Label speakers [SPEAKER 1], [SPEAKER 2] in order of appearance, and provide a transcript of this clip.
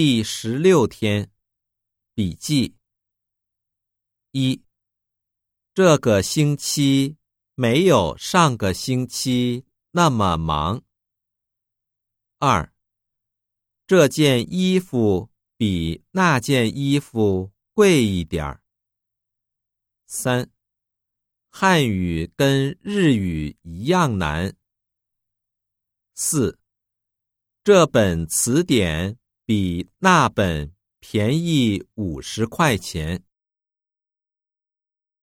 [SPEAKER 1] 第十六天，笔记一：这个星期没有上个星期那么忙。二：这件衣服比那件衣服贵一点儿。三：汉语跟日语一样难。四：这本词典。比那本便宜五十块钱。